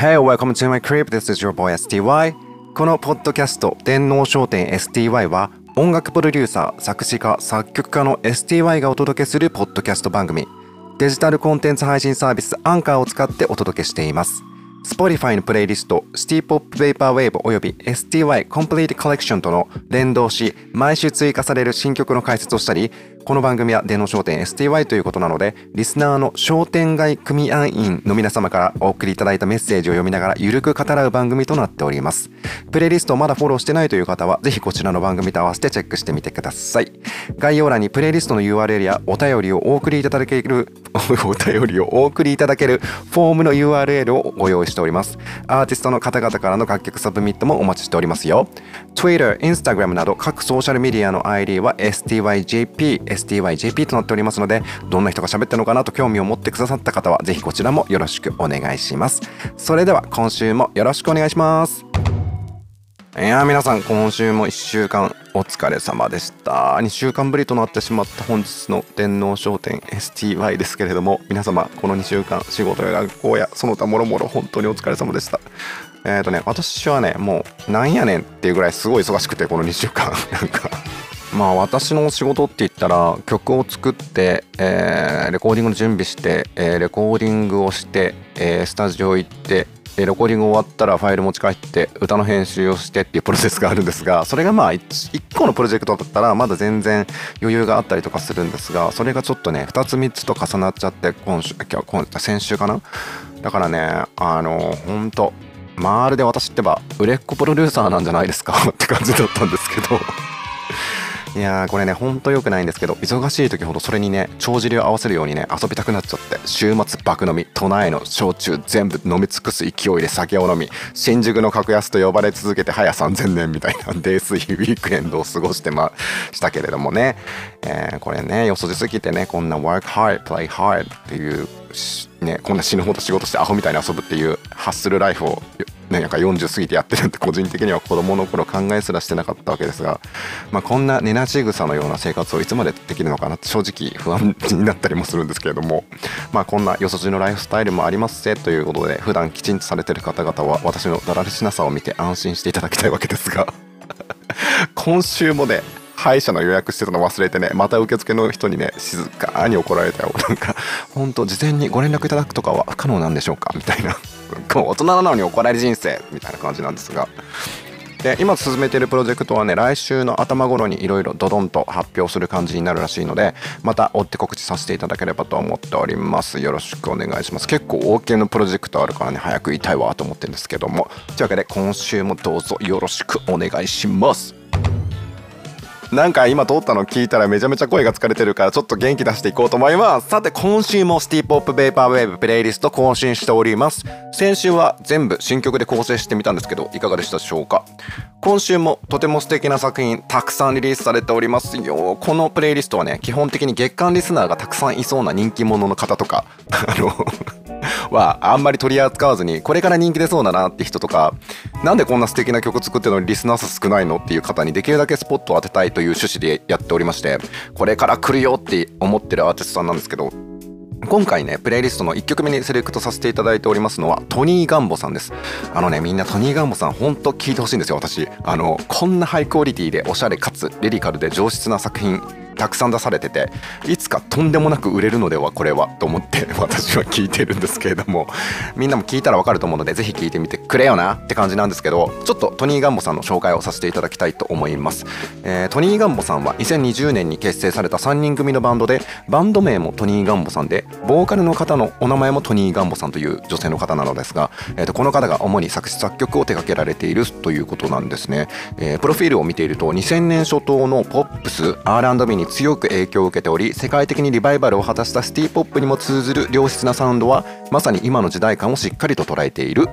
Hey, welcome to my crib. This is your boy STY. このポッドキャスト電脳商店 STY は音楽プロデューサー、作詞家、作曲家の STY がお届けするポッドキャスト番組デジタルコンテンツ配信サービスアンカーを使ってお届けしています Spotify のプレイリスト City Pop Vaporwave および STY Complete Collection との連動し毎週追加される新曲の解説をしたりこの番組は電脳商店 STY ということなのでリスナーの商店街組合員の皆様からお送りいただいたメッセージを読みながらゆるく語らう番組となっております。プレイリストをまだフォローしてないという方はぜひこちらの番組と合わせてチェックしてみてください。概要欄にプレイリストの URL やお便りをお送りいただける お便りをお送りいただけるフォームの URL をご用意しております。アーティストの方々からの楽曲サブミットもお待ちしておりますよ。Twitter、Instagram など各ソーシャルメディアの ID は STYJP STYJP となっておりますのでどんな人が喋ってるのかなと興味を持ってくださった方はぜひこちらもよろしくお願いします。それでは今週もよろしくお願いします。いや皆さん今週も1週間お疲れ様でした。2週間ぶりとなってしまった本日の電脳商店 STY ですけれども皆様この2週間仕事や学校やその他もろもろ本当にお疲れ様でした。えっ、ー、とね私はねもうなんやねんっていうぐらいすごい忙しくてこの2週間。なんかまあ私の仕事って言ったら曲を作って、えー、レコーディングの準備して、えー、レコーディングをして、えー、スタジオ行ってレコーディング終わったらファイル持ち帰って歌の編集をしてっていうプロセスがあるんですがそれがまあ 1, 1個のプロジェクトだったらまだ全然余裕があったりとかするんですがそれがちょっとね2つ3つと重なっちゃって今週今先週かな？だからねあのほんとまるで私ってば売れっ子プロデューサーなんじゃないですか？って感じだったんですけど。いやーこれねほんと良くないんですけど忙しい時ほどそれにね帳尻を合わせるようにね遊びたくなっちゃって週末爆飲み都内の焼酎全部飲み尽くす勢いで酒を飲み新宿の格安と呼ばれ続けて早3000年みたいな泥酔ウィークエンドを過ごしてましたけれどもね、えー、これねよそじすぎてねこんな work hard play hard っていうねこんな死ぬほど仕事してアホみたいに遊ぶっていうハッスルライフをなんか40過ぎてやってるって個人的には子供の頃考えすらしてなかったわけですが、まあ、こんな寝なし草のような生活をいつまでできるのかなって正直不安になったりもするんですけれども、まあ、こんなよそじのライフスタイルもありますせということで普段きちんとされてる方々は私のだられしなさを見て安心していただきたいわけですが 今週もね歯医者の予約してたの忘れてねまた受付の人にね静かに怒られたよ。なんか本当事前にご連絡いただくとかは不可能なんでしょうかみたいな。大人なのに怒られる人生みたいな感じなんですが。で今進めてるプロジェクトはね来週の頭頃にいろいろドドンと発表する感じになるらしいのでまた追って告知させていただければと思っております。よろしくお願いします。結構大きなプロジェクトあるからね早く言いたいわと思ってるんですけども。というわけで今週もどうぞよろしくお願いします。なんか今通ったの聞いたらめちゃめちゃ声が疲れてるからちょっと元気出していこうと思います。さて今週もシティポップベーパーウェーブプレイリスト更新しております。先週は全部新曲で構成してみたんですけどいかがでしたでしょうか？今週もとても素敵な作品たくさんリリースされておりますよ。このプレイリストはね基本的に月間リスナーがたくさんいそうな人気者の方とか。あのはあんまり取り扱わずにこれから人気出そうだなって人とかなんでこんな素敵な曲作ってるのにリスナー数少ないのっていう方にできるだけスポットを当てたいという趣旨でやっておりましてこれから来るよって思ってるアーティストさんなんですけど今回ねプレイリストの1曲目にセレクトさせていただいておりますのはトニー・ガンボさんです。あのねみんなトニー・ガンボさんほんと聴いてほしいんですよ私。あのこんなハイクオリティでおしゃれかつリリカルで上質な作品たくさん出されてていつかとんでもなく売れるのではこれはと思って 私は聞いてるんですけれどもみんなも聞いたらわかると思うのでぜひ聞いてみてくれよなって感じなんですけどちょっとトニー・ガンボさんの紹介をさせていただきたいと思います、えー、トニー・ガンボさんは2020年に結成された3人組のバンドでバンド名もトニー・ガンボさんでボーカルの方のお名前もトニー・ガンボさんという女性の方なのですが、えー、とこの方が主に作詞作曲を手掛けられているということなんですね、えー、プロフィールを見ていると2000年初頭のポップス R&B に強く影響を受けており世界的にリバイバルを果たしたシティポップにも通ずる良質なサウンドはまさに今の時代感をしっかりと捉えている。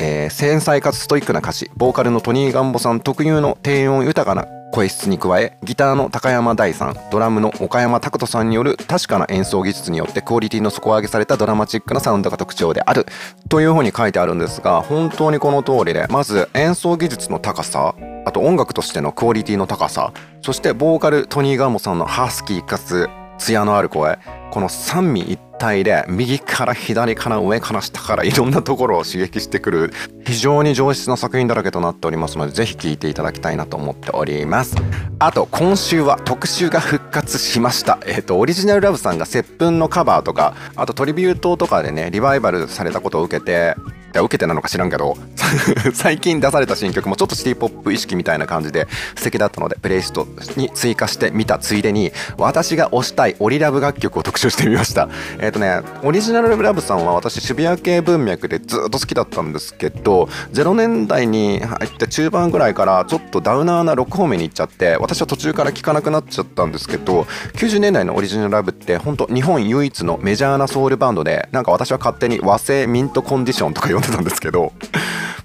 えー、繊細かつストイックな歌詞。ボーカルのトニー・ガンボさん特有の低音豊かな声質に加えギターの高山大さんドラムの岡山拓人さんによる確かな演奏技術によってクオリティの底上げされたドラマチックなサウンドが特徴である。というふうに書いてあるんですが本当にこの通りでまず演奏技術の高さあと音楽としてのクオリティの高さそしてボーカルトニー・ガーモさんのハスキーかつ艶のある声この三位一体で右から左から上から下からいろんなところを刺激してくる非常に上質な作品だらけとなっておりますのでぜひ聴いていただきたいなと思っております。あと今週は特集が復活しました。えっ、ー、とオリジナルラブさんが接吻のカバーとかあとトリビュートとかでねリバイバルされたことを受けてや受けてなのか知らんけど 最近出された新曲もちょっとシティポップ意識みたいな感じで素敵だったのでプレイリストに追加してみたついでに私が推したいオリラブ楽曲を特集してみました。えっ、ー、とねオリジナルラブさんは私渋谷系文脈でずっと好きだったんですけど0年代に入って中盤ぐらいからちょっとダウナーなロック方面に行っちゃって私は途中から聴かなくなっちゃったんですけど90年代のオリジナルラブって本当日本唯一のメジャーなソウルバンドでなんか私は勝手に和製ミントコンディションとか呼んでたんですけど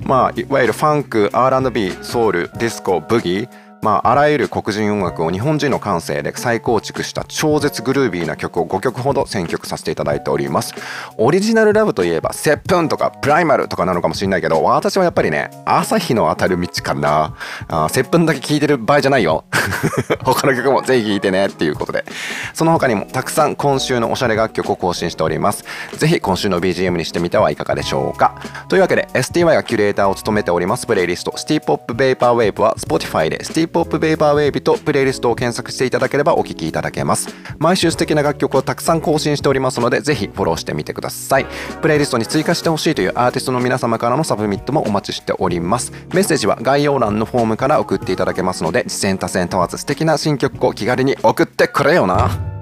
まあいわゆるファンク R&B ソウルディスコブギーまあ、あらゆる黒人音楽を日本人の感性で再構築した超絶グルービーな曲を5曲ほど選曲させていただいております。オリジナルラブといえば「接吻」とか「プライマル」とかなのかもしれないけど私はやっぱりね朝日の当たる道かな。あ接吻だけ聴いてる場合じゃないよ。他の曲もぜひ聴いてねっていうことで。その他にもたくさん今週のおしゃれ楽曲を更新しております。ぜひ今週の BGM にしてみてはいかがでしょうか。というわけで STY がキュレーターを務めておりますプレイリストシティーポップベイパーウェーブは Spotify でシティーポップベイパーウェーブとプレイリストを検索していただければお聴きいただけます。毎週素敵な楽曲をたくさん更新しておりますのでぜひフォローしてみてください。プレイリストに追加してほしいというアーティストの皆様からのサブミットもお待ちしております。メッセージは概要欄のフォームから送っていただけますので自薦他薦問わず素敵な新曲を気軽に送ってくれよな。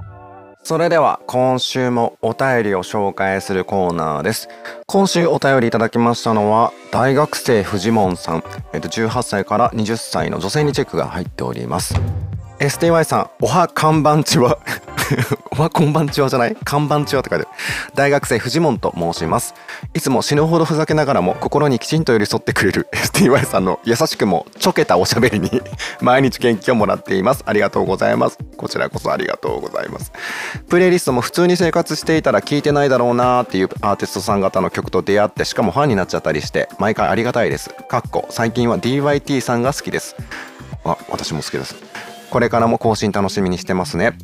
それでは今週もお便りを紹介するコーナーです。今週お便りいただきましたのは大学生フジモンさん、えっと、18歳から20歳の女性にチェックが入っております。STY さんおは看板ちは。おはこんばんちはじゃない？看板ちはって書いてある。大学生フジモンと申します。いつも死ぬほどふざけながらも心にきちんと寄り添ってくれる STY さんの優しくもちょけたおしゃべりに 毎日元気をもらっています。ありがとうございます。こちらこそありがとうございます。プレイリストも普通に生活していたら聴いてないだろうなーっていうアーティストさん方の曲と出会ってしかもファンになっちゃったりして毎回ありがたいです。かっこ最近は DYT さんが好きです。あ私も好きです。これからも更新楽しみにしてますね。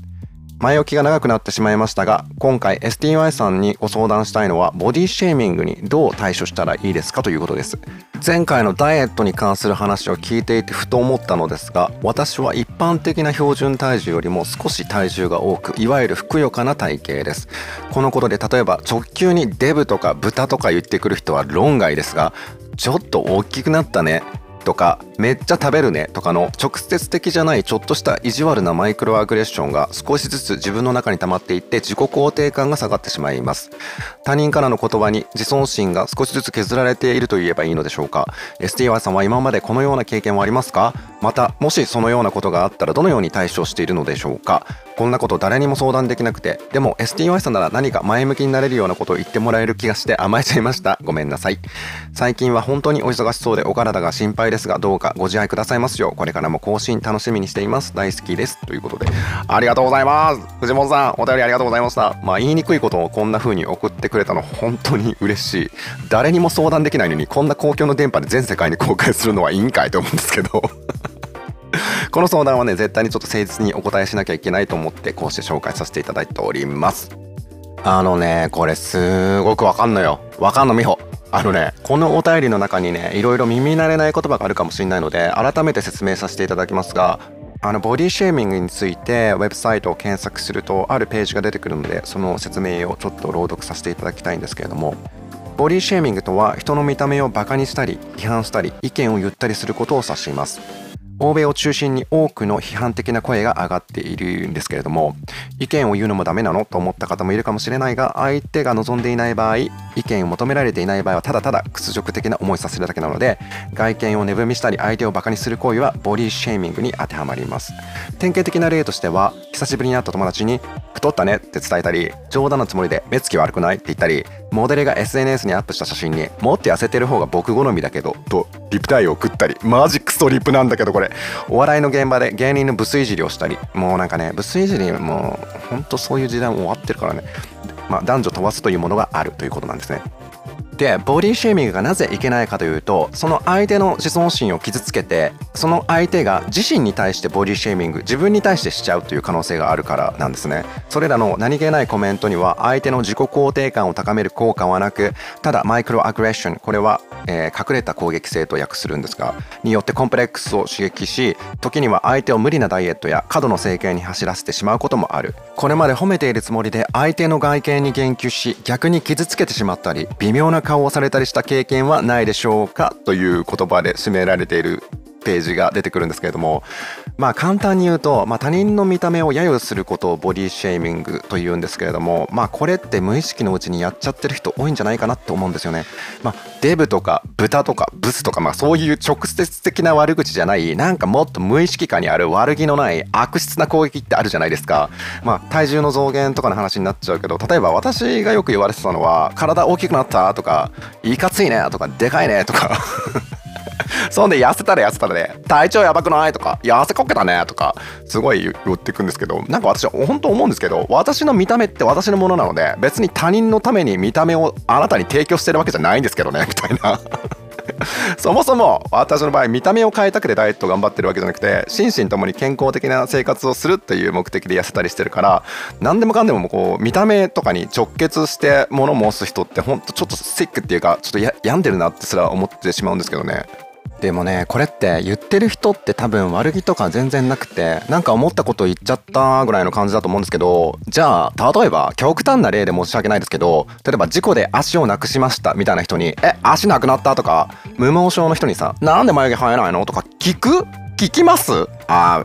前置きが長くなってしまいましたが今回 STY さんにご相談したいのはボディシェーミングにどう対処したらいいですかということです。前回のダイエットに関する話を聞いていてふと思ったのですが私は一般的な標準体重よりも少し体重が多くいわゆるふくよかな体型です。このことで例えば直球にデブとか豚とか言ってくる人は論外ですがちょっと大きくなったね。とかめっちゃ食べるねとかの直接的じゃないちょっとした意地悪なマイクロアグレッションが少しずつ自分の中に溜まっていって自己肯定感が下がってしまいます。他人からの言葉に自尊心が少しずつ削られていると言えばいいのでしょうか。STY さんは今までこのような経験はありますか？またもしそのようなことがあったらどのように対処しているのでしょうか？こんなこと誰にも相談できなくて。でも STY さんなら何か前向きになれるようなことを言ってもらえる気がして甘えちゃいました。ごめんなさい。最近は本当にお忙しそうでお体が心配ですがどうかご自愛くださいますよう。これからも更新楽しみにしています。大好きです。ということで。ありがとうございます。藤本さんお便りありがとうございました。まあ言いにくいことをこんな風に送ってくれたの本当に嬉しい。誰にも相談できないのにこんな公共の電波で全世界に公開するのはいいんかいと思うんですけど。この相談はね絶対にちょっと誠実にお答えしなきゃいけないと思ってこうして紹介させていただいております。あのねこれすごくわかんのよ。わかんの美穂あのねこのお便りの中にねいろいろ耳慣れない言葉があるかもしれないので改めて説明させていただきますがあのボディシェーミングについてウェブサイトを検索するとあるページが出てくるのでその説明をちょっと朗読させていただきたいんですけれどもボディシェーミングとは人の見た目をバカにしたり批判したり意見を言ったりすることを指します。欧米を中心に多くの批判的な声が上がっているんですけれども意見を言うのもダメなのと思った方もいるかもしれないが相手が望んでいない場合意見を求められていない場合はただただ屈辱的な思いさせるだけなので外見を値踏みしたり相手をバカにする行為はボディシェーミングに当てはまります。典型的な例としては久しぶりに会った友達に太ったねって伝えたり冗談のつもりで目つき悪くないって言ったりモデルが SNS にアップした写真にもっと痩せてる方が僕好みだけどとリプタイを送ったりマジクソリプなんだけどこれ。お笑いの現場で芸人のブスいじりをしたりもうなんかねブスいじりもうほんとそういう時代も終わってるからね。まあ男女問わずというものがあるということなんですね。でボディシェーミングがなぜいけないかというとその相手の自尊心を傷つけてその相手が自身に対してボディシェーミング自分に対してしちゃうという可能性があるからなんですね。それらの何気ないコメントには相手の自己肯定感を高める効果はなくただマイクロアグレッションこれは、えー、隠れた攻撃性と訳するんですがによってコンプレックスを刺激し時には相手を無理なダイエットや過度の整形に走らせてしまうこともある。これまで褒めているつもりで相手の外見に言及し逆に傷つけてしまったり微妙な顔をされたりした経験はないでしょうかという言葉で締められているページが出てくるんですけれどもまあ簡単に言うと、まあ、他人の見た目を揶揄することをボディシェーミングというんですけれどもまあこれって無意識のうちにやっちゃってる人多いんじゃないかなって思うんですよね。まあ、デブとか豚とかブスとか、まあ、そういう直接的な悪口じゃないなんかもっと無意識下にある悪気のない悪質な攻撃ってあるじゃないですか。まあ体重の増減とかの話になっちゃうけど例えば私がよく言われてたのは体大きくなったとかいかついねとかでかいねとか そんで痩せたら痩せたらね体調やばくないとか痩せこけたねとかすごい言ってくんですけどなんか私は本当思うんですけど私の見た目って私のものなので別に他人のために見た目をあなたに提供してるわけじゃないんですけどね みたいな。そもそも私の場合見た目を変えたくてダイエット頑張ってるわけじゃなくて心身ともに健康的な生活をするっていう目的で痩せたりしてるから何でもかんでもこう見た目とかに直結して物申す人ってほんとちょっとシックっていうかちょっと病んでるなってすら思ってしまうんですけどね。でもねこれって言ってる人って多分悪気とか全然なくてなんか思ったこと言っちゃったぐらいの感じだと思うんですけどじゃあ例えば極端な例で申し訳ないですけど例えば事故で足をなくしましたみたいな人に「え足なくなった?」とか無毛症の人にさ「なんで眉毛生えないの?」とか聞く？聞きます？あ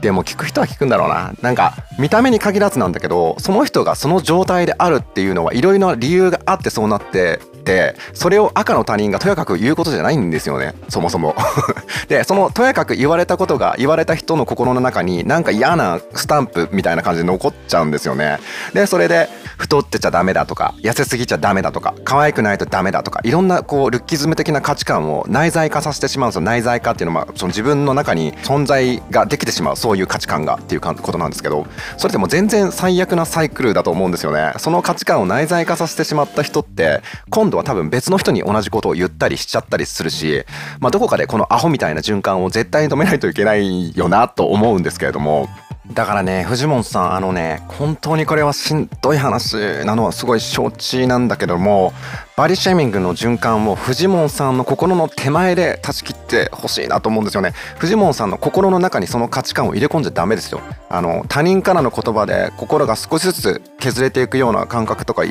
でも聞く人は聞くんだろうななんか見た目に限らずなんだけどその人がその状態であるっていうのはいろいろな理由があってそうなってってそれを赤の他人がとやかく言うことじゃないんですよね。そもそも。でそのとやかく言われたことが言われた人の心の中になんか嫌なスタンプみたいな感じで残っちゃうんですよね。でそれで太ってちゃダメだとか痩せすぎちゃダメだとか可愛くないとダメだとかいろんなこうルッキズム的な価値観を内在化させてしまうんですよ。内在化っていうのはその自分の中に存在ができてしまう。そういう価値観がっていうことなんですけど。それでも全然最悪なサイクルだと思うんですよね。その価値観を内在化させてしまった人って今度は多分別の人に同じことを言ったりしちゃったりするし、まあ、どこかでこのアホみたいな循環を絶対に止めないといけないよなと思うんですけれども。だからね藤本さんあのね本当にこれはしんどい話なのはすごい承知なんだけどもバリシェーミングの循環を藤本さんの心の手前で断ち切ってほしいなと思うんですよね。藤本さんの心の中にその価値観を入れ込んじゃダメですよ。あの他人からの言葉で心が少しずつ削れていくような感覚とか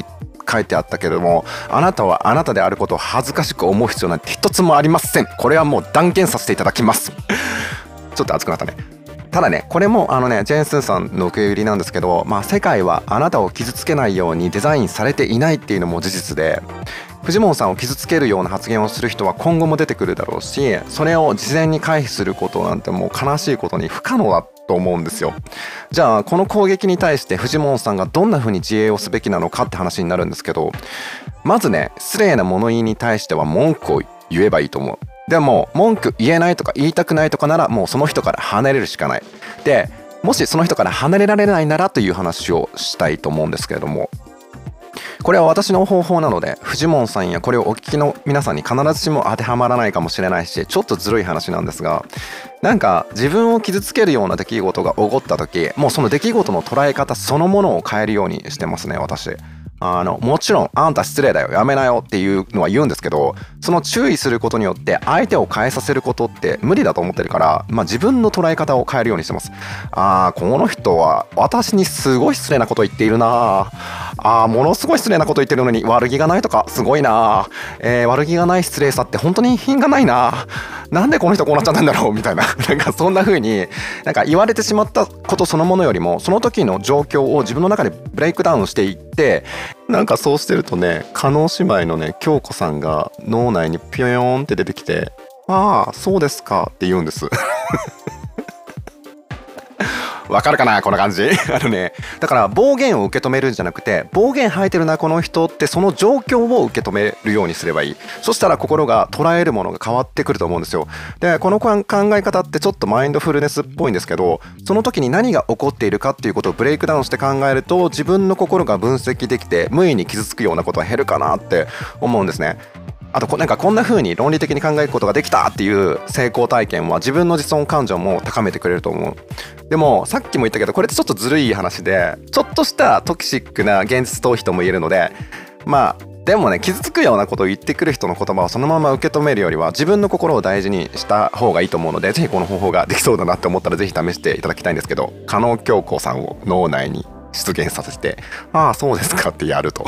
書いてあったけどもあなたはあなたであることを恥ずかしく思う必要なんて一つもありません。これはもう断言させていただきます。ちょっと熱くなったね。ただねこれもあのねジェーン・スーさんの受け売りなんですけど、まあ、世界はあなたを傷つけないようにデザインされていないっていうのも事実で藤本さんを傷つけるような発言をする人は今後も出てくるだろうしそれを事前に回避することなんてもう悲しいことに不可能だと思うんですよ。じゃあこの攻撃に対して藤本さんがどんな風に自衛をすべきなのかって話になるんですけどまずね失礼な物言いに対しては文句を言えばいいと思う。でも文句言えないとか言いたくないとかならもうその人から離れるしかないでもしその人から離れられないならという話をしたいと思うんですけれどもこれは私の方法なのでフジモンさんやこれをお聞きの皆さんに必ずしも当てはまらないかもしれないしちょっとずるい話なんですがなんか自分を傷つけるような出来事が起こった時もうその出来事の捉え方そのものを変えるようにしてますね私。あの、もちろん、あんた失礼だよ、やめなよっていうのは言うんですけど、その注意することによって相手を変えさせることって無理だと思ってるから、まあ自分の捉え方を変えるようにしてます。ああ、この人は私にすごい失礼なこと言っているなああ、ものすごい失礼なこと言ってるのに悪気がないとか、すごいなえー、悪気がない失礼さって本当に品がないななんでこの人こうなっちゃったんだろう？みたいな、なんかそんな風に、なんか言われてしまったことそのものよりも、その時の状況を自分の中でブレイクダウンしていって、なんかそうしてるとね、加納姉妹のね、京子さんが脳内にピョヨーンって出てきて、ああ、そうですかって言うんです。わかるかなこの感じ？あのねだから暴言を受け止めるんじゃなくて暴言吐いてるなこの人ってその状況を受け止めるようにすればいい。そしたら心が捉えるものが変わってくると思うんですよ。でこの考え方ってちょっとマインドフルネスっぽいんですけどその時に何が起こっているかっていうことをブレイクダウンして考えると自分の心が分析できて無意に傷つくようなことは減るかなって思うんですね。あとこなんかこんな風に論理的に考えることができたっていう成功体験は自分の自尊感情も高めてくれると思う。でもさっきも言ったけどこれってちょっとずるい話でちょっとしたトキシックな現実逃避とも言えるのでまあでもね傷つくようなことを言ってくる人の言葉をそのまま受け止めるよりは自分の心を大事にした方がいいと思うのでぜひこの方法ができそうだなって思ったらぜひ試していただきたいんですけど加納京子さんを脳内に出現させてああそうですかってやると。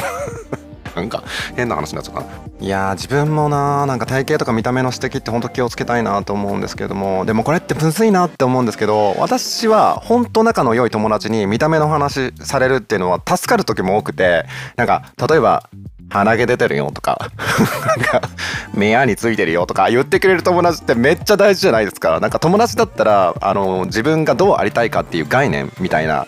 なんか変な話になっちゃった。いや自分もななんか体型とか見た目の指摘って本当気をつけたいなと思うんですけどもでもこれってむずいなって思うんですけど私は本当仲の良い友達に見た目の話されるっていうのは助かる時も多くてなんか例えば鼻毛出てるよとか なんか目やについてるよとか言ってくれる友達ってめっちゃ大事じゃないですか。なんか友達だったらあの自分がどうありたいかっていう概念みたいな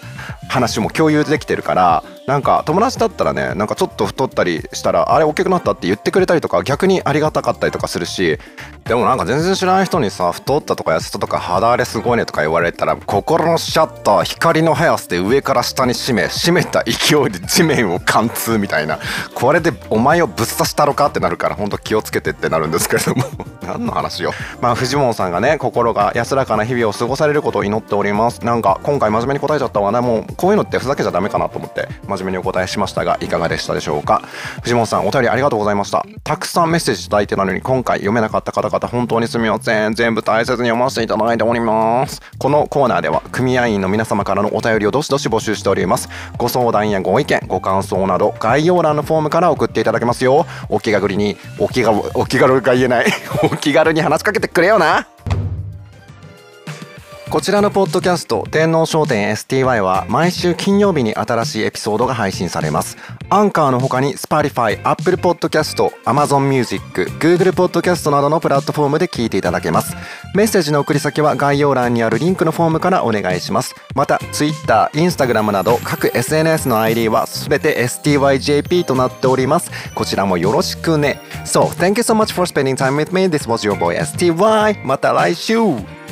話も共有できてるからなんか友達だったらねなんかちょっと太ったりしたらあれ大きくなったって言ってくれたりとか逆にありがたかったりとかするしでもなんか全然知らない人にさ太ったとか痩せたとか肌荒れすごいねとか言われたら心のシャッター光の速さで上から下に閉め閉めた勢いで地面を貫通みたいなこれでお前をぶっ刺したろかってなるからほんと気をつけてってなるんですけれども。何の話よ。まあ藤本さんがね心が安らかな日々を過ごされることを祈っております。なんか今回真面目に答えちゃったわね。もこういうのってふざけちゃダメかなと思って真面目にお答えしましたがいかがでしたでしょうか？藤本さんお便りありがとうございました。たくさんメッセージいただいてたのに今回読めなかった方々本当にすみません。全部大切に読ませていただいております。このコーナーでは組合員の皆様からのお便りをどしどし募集しております。ご相談やご意見ご感想など概要欄のフォームから送っていただけますよ。お気軽にお気がお気軽が言えない。お気軽に話しかけてくれよな。こちらのポッドキャスト天皇商店 STY は毎週金曜日に新しいエピソードが配信されます。アンカーの他に Spotify、Apple Podcast、Amazon Music、Google Podcast などのプラットフォームで聞いていただけます。メッセージの送り先は概要欄にあるリンクのフォームからお願いします。また Twitter、Instagram など各 SNS の ID はすべて STYJP となっております。こちらもよろしくね。So, thank you so much for spending time with me. This was your boy STY. また来週。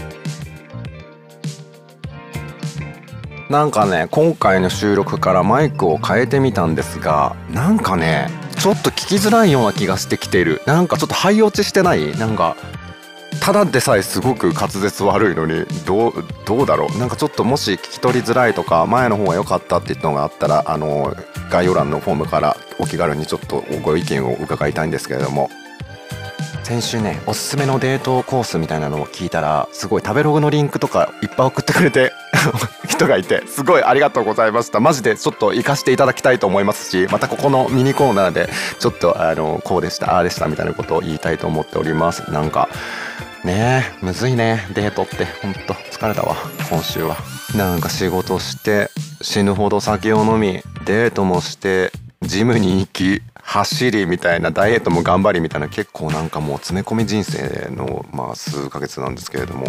なんかね今回の収録からマイクを変えてみたんですがなんかねちょっと聞きづらいような気がしてきてる。なんかちょっと肺落ちしてない？なんかただでさえすごく滑舌悪いのにどうどうだろう？なんかちょっともし聞き取りづらいとか前の方が良かったっていうのがあったらあの概要欄のフォームからお気軽にちょっとご意見を伺いたいんですけれども。先週ねおすすめのデートコースみたいなのを聞いたらすごい食べログのリンクとかいっぱい送ってくれて 人がいてすごいありがとうございました。マジでちょっと活かしていただきたいと思いますしまたここのミニコーナーでちょっとあのこうでしたああでしたみたいなことを言いたいと思っております。なんかねえむずいねデートって。ほんと疲れたわ今週は。なんか仕事して死ぬほど酒を飲みデートもしてジムに行き走りみたいなダイエットも頑張りみたいな結構なんかもう詰め込み人生のまあ数ヶ月なんですけれども。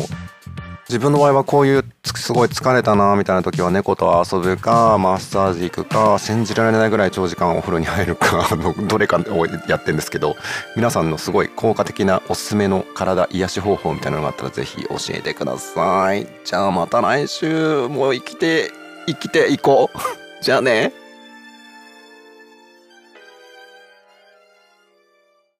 自分の場合はこういうすごい疲れたなみたいな時は猫と遊ぶかマッサージ行くか信じられないぐらい長時間お風呂に入るか のどれかをやってんですけど皆さんのすごい効果的なおすすめの体癒し方法みたいなのがあったらぜひ教えてください。じゃあまた来週。もう生きて生きていこう。じゃあね。